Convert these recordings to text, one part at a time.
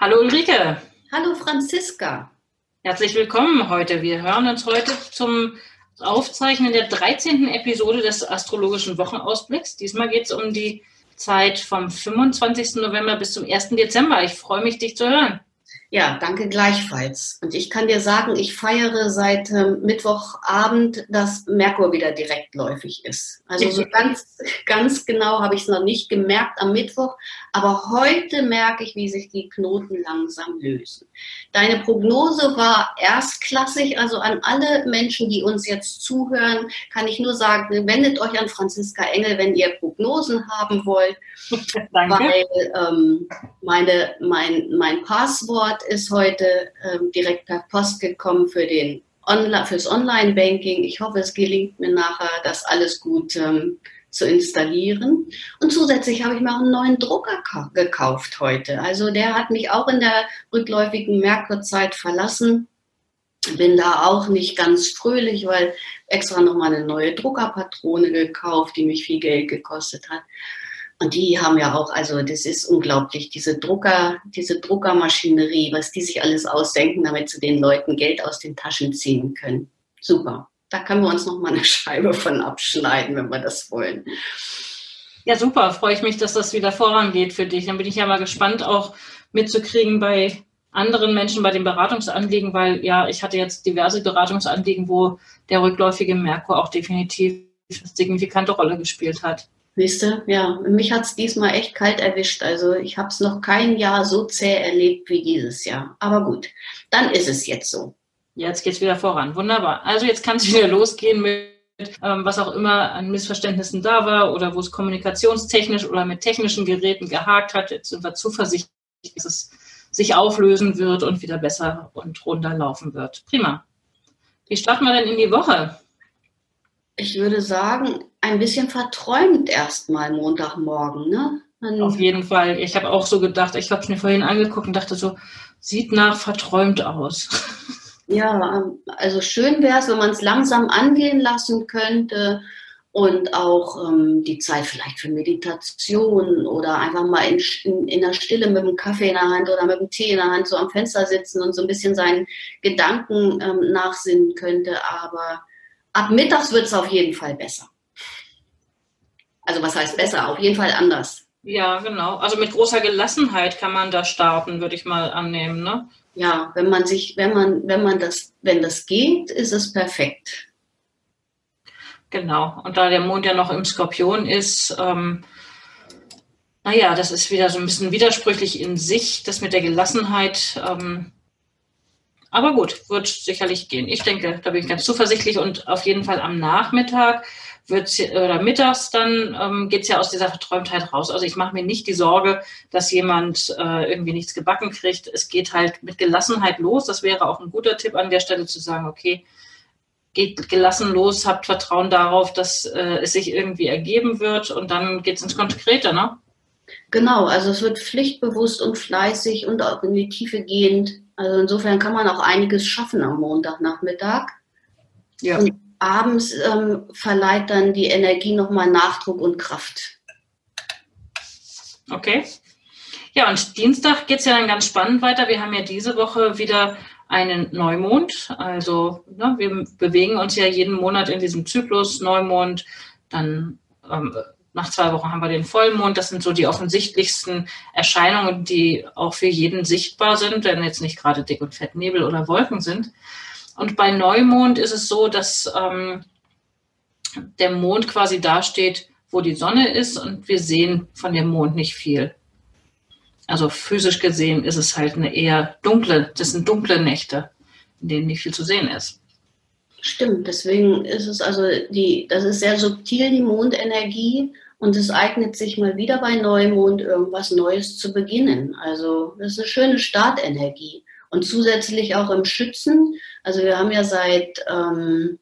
Hallo Ulrike. Hallo Franziska. Herzlich willkommen heute. Wir hören uns heute zum Aufzeichnen der 13. Episode des astrologischen Wochenausblicks. Diesmal geht es um die Zeit vom 25. November bis zum 1. Dezember. Ich freue mich, dich zu hören. Ja, danke gleichfalls. Und ich kann dir sagen, ich feiere seit ähm, Mittwochabend, dass Merkur wieder direktläufig ist. Also so ganz, ganz genau habe ich es noch nicht gemerkt am Mittwoch, aber heute merke ich, wie sich die Knoten langsam lösen. Deine Prognose war erstklassig, also an alle Menschen, die uns jetzt zuhören, kann ich nur sagen, wendet euch an Franziska Engel, wenn ihr Prognosen haben wollt. Danke. Weil ähm, meine, mein, mein Passwort Rat ist heute ähm, direkt per Post gekommen für den Online, fürs Online-Banking. Ich hoffe, es gelingt mir nachher, das alles gut ähm, zu installieren. Und zusätzlich habe ich mir auch einen neuen Drucker gekauft heute. Also der hat mich auch in der rückläufigen Merkurzeit verlassen. Bin da auch nicht ganz fröhlich, weil extra nochmal eine neue Druckerpatrone gekauft, die mich viel Geld gekostet hat. Und die haben ja auch, also das ist unglaublich, diese Drucker, diese Druckermaschinerie, was die sich alles ausdenken, damit sie den Leuten Geld aus den Taschen ziehen können. Super. Da können wir uns noch mal eine Scheibe von abschneiden, wenn wir das wollen. Ja, super. Freue ich mich, dass das wieder vorangeht für dich. Dann bin ich ja mal gespannt, auch mitzukriegen bei anderen Menschen bei den Beratungsanliegen, weil ja, ich hatte jetzt diverse Beratungsanliegen, wo der rückläufige Merkur auch definitiv eine signifikante Rolle gespielt hat. Wisst ihr, ja, mich hat es diesmal echt kalt erwischt. Also ich habe es noch kein Jahr so zäh erlebt wie dieses Jahr. Aber gut, dann ist es jetzt so. Jetzt geht es wieder voran. Wunderbar. Also jetzt kann es wieder losgehen mit ähm, was auch immer an Missverständnissen da war oder wo es kommunikationstechnisch oder mit technischen Geräten gehakt hat. Jetzt sind wir zuversichtlich, dass es sich auflösen wird und wieder besser und runterlaufen wird. Prima. Wie starten wir denn in die Woche? ich würde sagen, ein bisschen verträumt erstmal Montagmorgen, ne? Dann Auf jeden Fall. Ich habe auch so gedacht, ich habe es mir vorhin angeguckt und dachte so, sieht nach verträumt aus. Ja, also schön wäre es, wenn man es langsam angehen lassen könnte und auch ähm, die Zeit vielleicht für Meditation oder einfach mal in, in, in, der Stille mit dem Kaffee in der Hand oder mit dem Tee in der Hand so am Fenster sitzen und so ein bisschen seinen Gedanken ähm, nachsinnen könnte. Aber ab mittags wird es auf jeden Fall besser. Also was heißt besser? Auf jeden Fall anders. Ja, genau. Also mit großer Gelassenheit kann man da starten, würde ich mal annehmen, ne? Ja, wenn man sich, wenn man, wenn man das, wenn das geht, ist es perfekt. Genau. Und da der Mond ja noch im Skorpion ist, ähm, naja, das ist wieder so ein bisschen widersprüchlich in sich, das mit der Gelassenheit. Ähm, aber gut, wird sicherlich gehen. Ich denke, da bin ich ganz zuversichtlich und auf jeden Fall am Nachmittag wird oder mittags dann ähm, geht es ja aus dieser Verträumtheit raus. Also ich mache mir nicht die Sorge, dass jemand äh, irgendwie nichts gebacken kriegt. Es geht halt mit Gelassenheit los. Das wäre auch ein guter Tipp an der Stelle zu sagen, okay, geht gelassen los, habt Vertrauen darauf, dass äh, es sich irgendwie ergeben wird und dann geht es ins Konkrete, ne? Genau, also es wird pflichtbewusst und fleißig und auch in die Tiefe gehend also insofern kann man auch einiges schaffen am Montagnachmittag. Ja. Und abends ähm, verleiht dann die Energie nochmal Nachdruck und Kraft. Okay. Ja, und Dienstag geht es ja dann ganz spannend weiter. Wir haben ja diese Woche wieder einen Neumond. Also ne, wir bewegen uns ja jeden Monat in diesem Zyklus Neumond, dann ähm, nach zwei Wochen haben wir den Vollmond. Das sind so die offensichtlichsten Erscheinungen, die auch für jeden sichtbar sind, wenn jetzt nicht gerade dick und fett Nebel oder Wolken sind. Und bei Neumond ist es so, dass ähm, der Mond quasi dasteht, wo die Sonne ist und wir sehen von dem Mond nicht viel. Also physisch gesehen ist es halt eine eher dunkle, das sind dunkle Nächte. in denen nicht viel zu sehen ist. Stimmt, deswegen ist es also die, das ist sehr subtil, die Mondenergie. Und es eignet sich mal wieder bei Neumond irgendwas Neues zu beginnen. Also das ist eine schöne Startenergie. Und zusätzlich auch im Schützen. Also wir haben ja seit, ähm,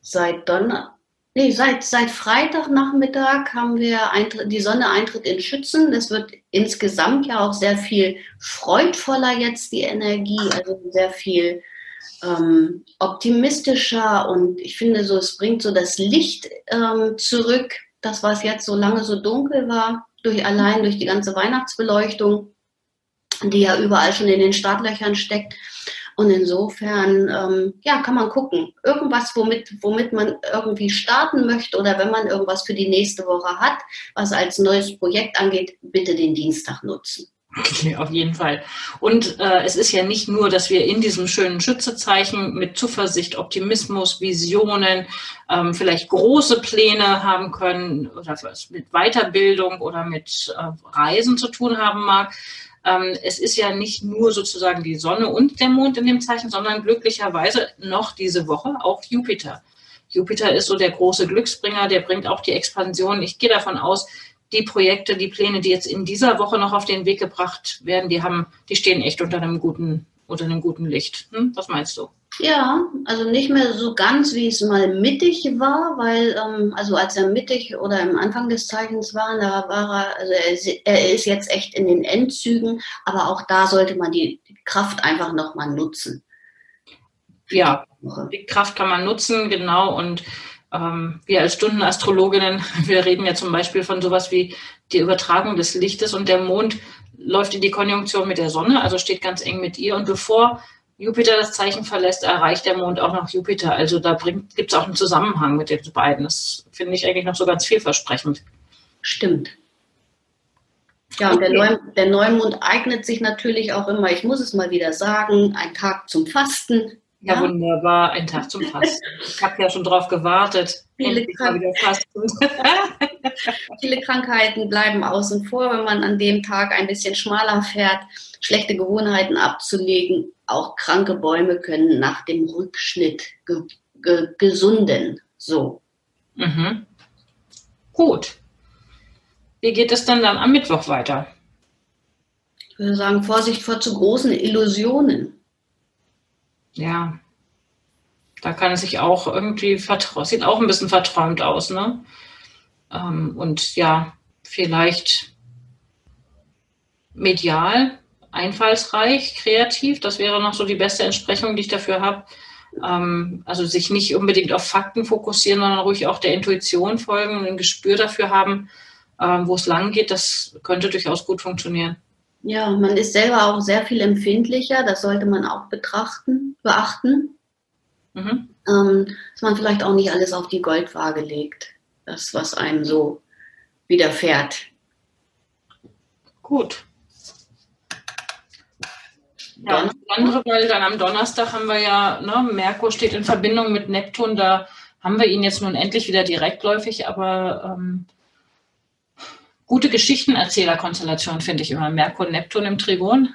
seit Donner, nee, seit, seit Freitagnachmittag haben wir Eintritt, die Sonne eintritt in Schützen. Das wird insgesamt ja auch sehr viel freudvoller jetzt, die Energie. Also sehr viel ähm, optimistischer und ich finde so, es bringt so das Licht ähm, zurück, das was jetzt so lange so dunkel war, durch allein durch die ganze Weihnachtsbeleuchtung, die ja überall schon in den Startlöchern steckt. Und insofern, ähm, ja, kann man gucken. Irgendwas, womit, womit man irgendwie starten möchte oder wenn man irgendwas für die nächste Woche hat, was als neues Projekt angeht, bitte den Dienstag nutzen. Okay, auf jeden Fall. Und äh, es ist ja nicht nur, dass wir in diesem schönen Schützezeichen mit Zuversicht, Optimismus, Visionen, ähm, vielleicht große Pläne haben können oder was mit Weiterbildung oder mit äh, Reisen zu tun haben mag. Ähm, es ist ja nicht nur sozusagen die Sonne und der Mond in dem Zeichen, sondern glücklicherweise noch diese Woche auch Jupiter. Jupiter ist so der große Glücksbringer, der bringt auch die Expansion. Ich gehe davon aus, die Projekte, die Pläne, die jetzt in dieser Woche noch auf den Weg gebracht werden, die haben, die stehen echt unter einem guten, unter einem guten Licht. Hm? Was meinst du? Ja, also nicht mehr so ganz, wie es mal mittig war, weil, ähm, also als er mittig oder im Anfang des Zeichens war, da war er, also er ist, er ist jetzt echt in den Endzügen, aber auch da sollte man die Kraft einfach nochmal nutzen. Ja, die Kraft kann man nutzen, genau, und ähm, wir als Stundenastrologinnen, wir reden ja zum Beispiel von sowas wie die Übertragung des Lichtes und der Mond läuft in die Konjunktion mit der Sonne, also steht ganz eng mit ihr. Und bevor Jupiter das Zeichen verlässt, erreicht der Mond auch noch Jupiter. Also da gibt es auch einen Zusammenhang mit den beiden. Das finde ich eigentlich noch so ganz vielversprechend. Stimmt. Ja, und der, Neu der Neumond eignet sich natürlich auch immer, ich muss es mal wieder sagen, ein Tag zum Fasten, ja, ja, wunderbar. Ein Tag zum Fasten. Ich habe ja schon drauf gewartet. Viele, Krank Viele, Krankheiten bleiben außen vor, wenn man an dem Tag ein bisschen schmaler fährt, schlechte Gewohnheiten abzulegen. Auch kranke Bäume können nach dem Rückschnitt ge ge gesunden. So. Mhm. Gut. Wie geht es dann, dann am Mittwoch weiter? Ich würde sagen, Vorsicht vor zu großen Illusionen ja, da kann es sich auch irgendwie vertrauen, sieht auch ein bisschen verträumt aus, ne? Ähm, und ja, vielleicht medial, einfallsreich, kreativ, das wäre noch so die beste Entsprechung, die ich dafür habe. Ähm, also sich nicht unbedingt auf Fakten fokussieren, sondern ruhig auch der Intuition folgen und ein Gespür dafür haben, ähm, wo es lang geht, das könnte durchaus gut funktionieren. Ja, man ist selber auch sehr viel empfindlicher, das sollte man auch betrachten, beachten. Mhm. Ähm, dass man vielleicht auch nicht alles auf die Goldwaage legt, das, was einem so widerfährt. Gut. Ja, und das andere, weil dann am Donnerstag haben wir ja, ne, Merkur steht in Verbindung mit Neptun, da haben wir ihn jetzt nun endlich wieder direktläufig, aber ähm, gute Geschichtenerzählerkonstellation, finde ich immer. Merkur und Neptun im Trigon.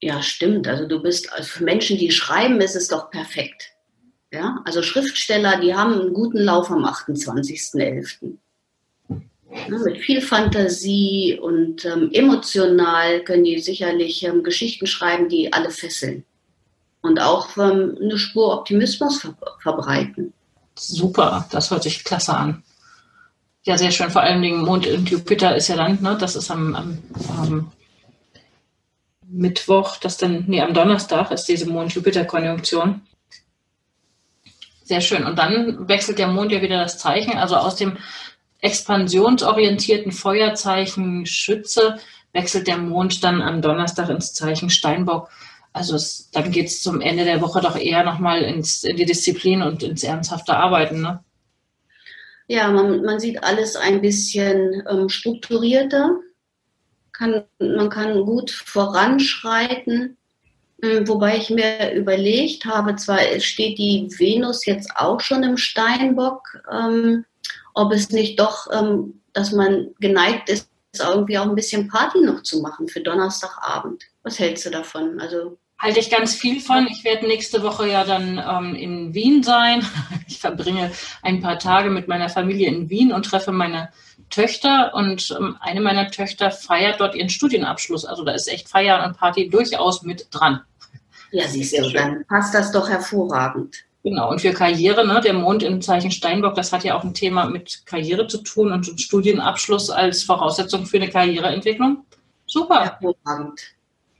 Ja, stimmt. Also du bist, also für Menschen, die schreiben, ist es doch perfekt. Ja, also Schriftsteller, die haben einen guten Lauf am 28.11. Ja, mit viel Fantasie und ähm, emotional können die sicherlich ähm, Geschichten schreiben, die alle fesseln. Und auch ähm, eine Spur Optimismus ver verbreiten. Super, das hört sich klasse an. Ja, sehr schön. Vor allen Dingen Mond und Jupiter ist ja dann, ne, das ist am, am, am Mittwoch, das dann, nee, am Donnerstag ist diese Mond-Jupiter-Konjunktion. Sehr schön. Und dann wechselt der Mond ja wieder das Zeichen, also aus dem expansionsorientierten Feuerzeichen Schütze wechselt der Mond dann am Donnerstag ins Zeichen Steinbock. Also es, dann geht es zum Ende der Woche doch eher nochmal in die Disziplin und ins ernsthafte Arbeiten. Ne? Ja, man, man sieht alles ein bisschen ähm, strukturierter. Kann, man kann gut voranschreiten. Ähm, wobei ich mir überlegt habe, zwar steht die Venus jetzt auch schon im Steinbock, ähm, ob es nicht doch, ähm, dass man geneigt ist, irgendwie auch ein bisschen Party noch zu machen für Donnerstagabend. Was hältst du davon? Also halte ich ganz viel von. Ich werde nächste Woche ja dann ähm, in Wien sein. Ich verbringe ein paar Tage mit meiner Familie in Wien und treffe meine Töchter. Und ähm, eine meiner Töchter feiert dort ihren Studienabschluss. Also da ist echt Feiern und Party durchaus mit dran. Ja, siehst du, dann passt das doch hervorragend. Genau, und für Karriere, ne, der Mond im Zeichen Steinbock, das hat ja auch ein Thema mit Karriere zu tun und Studienabschluss als Voraussetzung für eine Karriereentwicklung. Super. Hervorragend.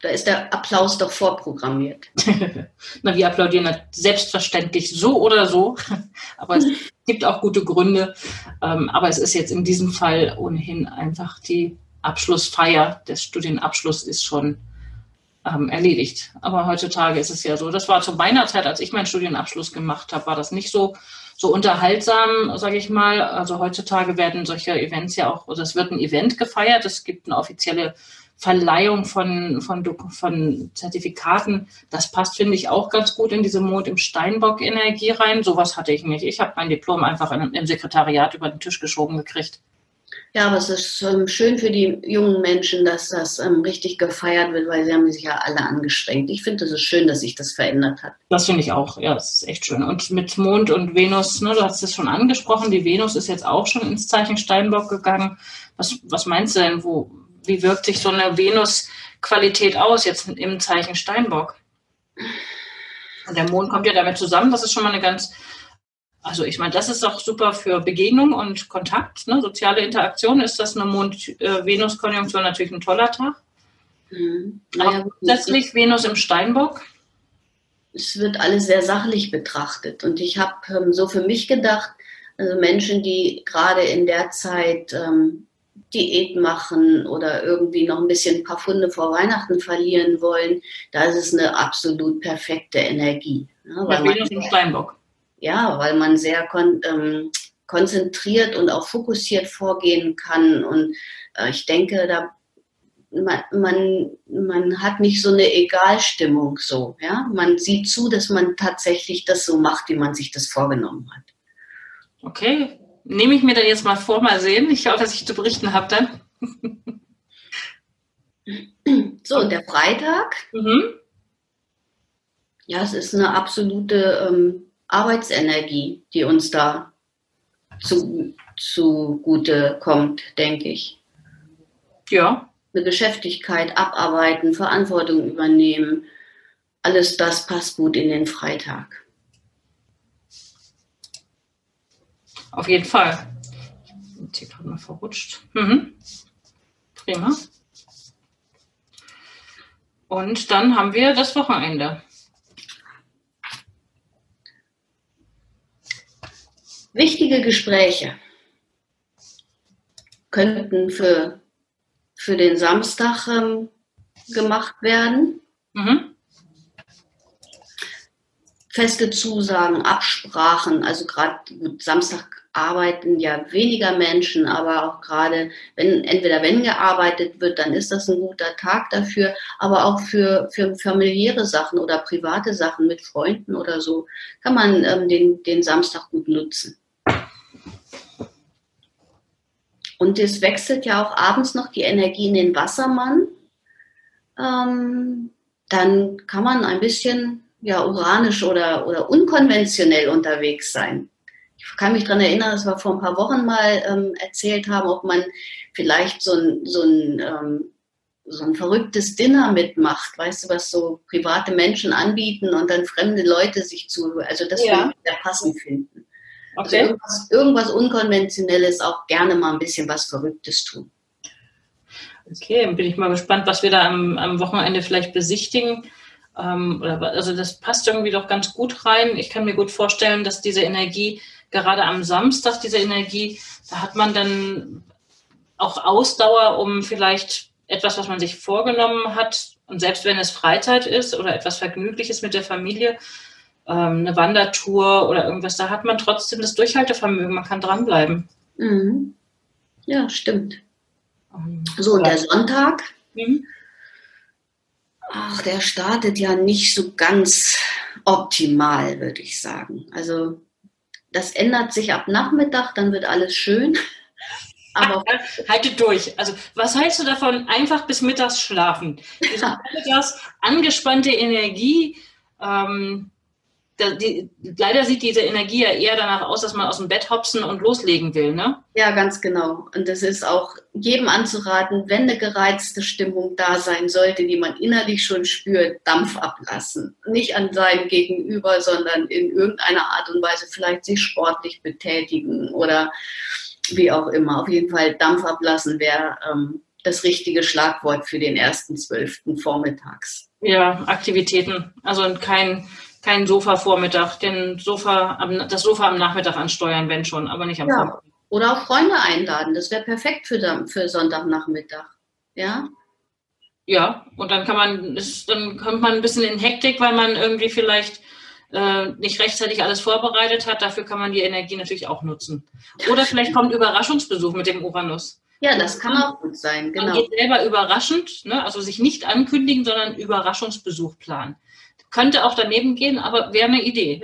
Da ist der Applaus doch vorprogrammiert. Na, wir applaudieren selbstverständlich so oder so, aber es gibt auch gute Gründe. Ähm, aber es ist jetzt in diesem Fall ohnehin einfach die Abschlussfeier. Der Studienabschluss ist schon ähm, erledigt. Aber heutzutage ist es ja so. Das war zu meiner Zeit, als ich meinen Studienabschluss gemacht habe, war das nicht so so unterhaltsam, sage ich mal. Also heutzutage werden solche Events ja auch, oder es wird ein Event gefeiert. Es gibt eine offizielle Verleihung von, von, von Zertifikaten, das passt, finde ich, auch ganz gut in diese Mond im Steinbock-Energie rein. Sowas hatte ich nicht. Ich habe mein Diplom einfach im Sekretariat über den Tisch geschoben gekriegt. Ja, aber es ist ähm, schön für die jungen Menschen, dass das ähm, richtig gefeiert wird, weil sie haben sich ja alle angestrengt. Ich finde, es ist schön, dass sich das verändert hat. Das finde ich auch. Ja, das ist echt schön. Und mit Mond und Venus, ne, du hast es schon angesprochen, die Venus ist jetzt auch schon ins Zeichen Steinbock gegangen. Was, was meinst du denn, wo, wie wirkt sich so eine Venus-Qualität aus jetzt im Zeichen Steinbock? Und der Mond kommt ja damit zusammen, das ist schon mal eine ganz, also ich meine, das ist auch super für Begegnung und Kontakt, ne? soziale Interaktion. Ist das eine Mond-Venus-Konjunktion natürlich ein toller Tag. Mhm. Naja, grundsätzlich Venus im Steinbock. Es wird alles sehr sachlich betrachtet. Und ich habe ähm, so für mich gedacht, also Menschen, die gerade in der Zeit ähm, Diät machen oder irgendwie noch ein bisschen ein paar Funde vor Weihnachten verlieren wollen, da ist es eine absolut perfekte Energie. Ne? Ja, Venus im Steinbock. Ja, weil man sehr kon ähm, konzentriert und auch fokussiert vorgehen kann. Und äh, ich denke, da man, man, man hat nicht so eine Egalstimmung so. Ja? Man sieht zu, dass man tatsächlich das so macht, wie man sich das vorgenommen hat. Okay, nehme ich mir dann jetzt mal vor, mal sehen. Ich hoffe, dass ich zu berichten habe dann. So, und der Freitag? Mhm. Ja, es ist eine absolute ähm, Arbeitsenergie, die uns da zu, zugute kommt, denke ich. Ja. Eine Geschäftigkeit, abarbeiten, Verantwortung übernehmen. Alles das passt gut in den Freitag. Auf jeden Fall. Jetzt hier gerade mal verrutscht. Mhm. Prima. Und dann haben wir das Wochenende. Wichtige Gespräche könnten für, für den Samstag ähm, gemacht werden. Mhm. Feste Zusagen, Absprachen, also gerade Samstag arbeiten ja weniger Menschen, aber auch gerade, wenn entweder wenn gearbeitet wird, dann ist das ein guter Tag dafür, aber auch für, für familiäre Sachen oder private Sachen mit Freunden oder so kann man ähm, den, den Samstag gut nutzen. Und es wechselt ja auch abends noch die Energie in den Wassermann. Ähm, dann kann man ein bisschen ja, uranisch oder, oder unkonventionell unterwegs sein ich kann mich daran erinnern, dass wir vor ein paar Wochen mal ähm, erzählt haben, ob man vielleicht so ein, so ein ähm, so ein verrücktes Dinner mitmacht, weißt du, was so private Menschen anbieten und dann fremde Leute sich zu, also das ja. würde ich sehr passend finden. Okay. Also irgendwas, irgendwas Unkonventionelles, auch gerne mal ein bisschen was Verrücktes tun. Okay, dann bin ich mal gespannt, was wir da am, am Wochenende vielleicht besichtigen. Ähm, oder, also das passt irgendwie doch ganz gut rein. Ich kann mir gut vorstellen, dass diese Energie gerade am Samstag diese Energie, da hat man dann auch Ausdauer, um vielleicht etwas, was man sich vorgenommen hat, und selbst wenn es Freizeit ist oder etwas Vergnügliches mit der Familie, ähm, eine Wandertour oder irgendwas, da hat man trotzdem das Durchhaltevermögen, man kann dranbleiben. Mhm. Ja, stimmt. So, und der Sonntag, mhm. ach, der startet ja nicht so ganz optimal, würde ich sagen. Also das ändert sich ab Nachmittag, dann wird alles schön. Aber haltet durch. Also, was hältst du davon? Einfach bis mittags schlafen. Mittags angespannte Energie. Ähm, die, leider sieht diese Energie ja eher danach aus, dass man aus dem Bett hopsen und loslegen will, ne? Ja, ganz genau. Und das ist auch jedem anzuraten, wenn eine gereizte Stimmung da sein sollte, die man innerlich schon spürt, Dampf ablassen. Nicht an seinem Gegenüber, sondern in irgendeiner Art und Weise vielleicht sich sportlich betätigen oder wie auch immer. Auf jeden Fall Dampf ablassen wäre ähm, das richtige Schlagwort für den ersten zwölften vormittags. Ja, Aktivitäten. Also kein kein Sofa-Vormittag, den Sofa, das Sofa am Nachmittag ansteuern, wenn schon, aber nicht am ja. Vormittag. Oder auch Freunde einladen, das wäre perfekt für, für Sonntagnachmittag. Ja? Ja, und dann kann man, dann kommt man ein bisschen in Hektik, weil man irgendwie vielleicht äh, nicht rechtzeitig alles vorbereitet hat. Dafür kann man die Energie natürlich auch nutzen. Oder vielleicht kommt Überraschungsbesuch mit dem Uranus. Ja, das kann auch gut sein, genau. Man geht selber überraschend, ne? also sich nicht ankündigen, sondern Überraschungsbesuch planen. Könnte auch daneben gehen, aber wäre eine Idee.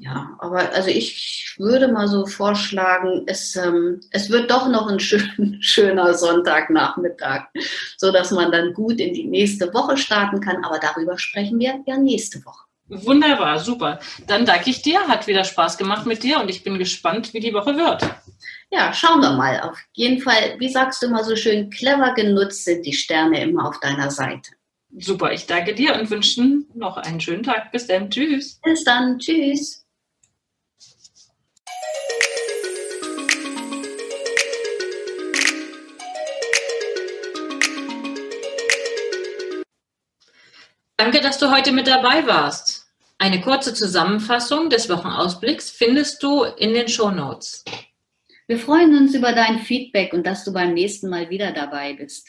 Ja, aber also ich würde mal so vorschlagen, es, ähm, es wird doch noch ein schön, schöner Sonntagnachmittag, sodass man dann gut in die nächste Woche starten kann. Aber darüber sprechen wir ja nächste Woche. Wunderbar, super. Dann danke ich dir, hat wieder Spaß gemacht mit dir und ich bin gespannt, wie die Woche wird. Ja, schauen wir mal. Auf jeden Fall, wie sagst du mal so schön, clever genutzt sind die Sterne immer auf deiner Seite. Super, ich danke dir und wünsche noch einen schönen Tag. Bis dann. Tschüss. Bis dann. Tschüss. Danke, dass du heute mit dabei warst. Eine kurze Zusammenfassung des Wochenausblicks findest du in den Show Notes. Wir freuen uns über dein Feedback und dass du beim nächsten Mal wieder dabei bist.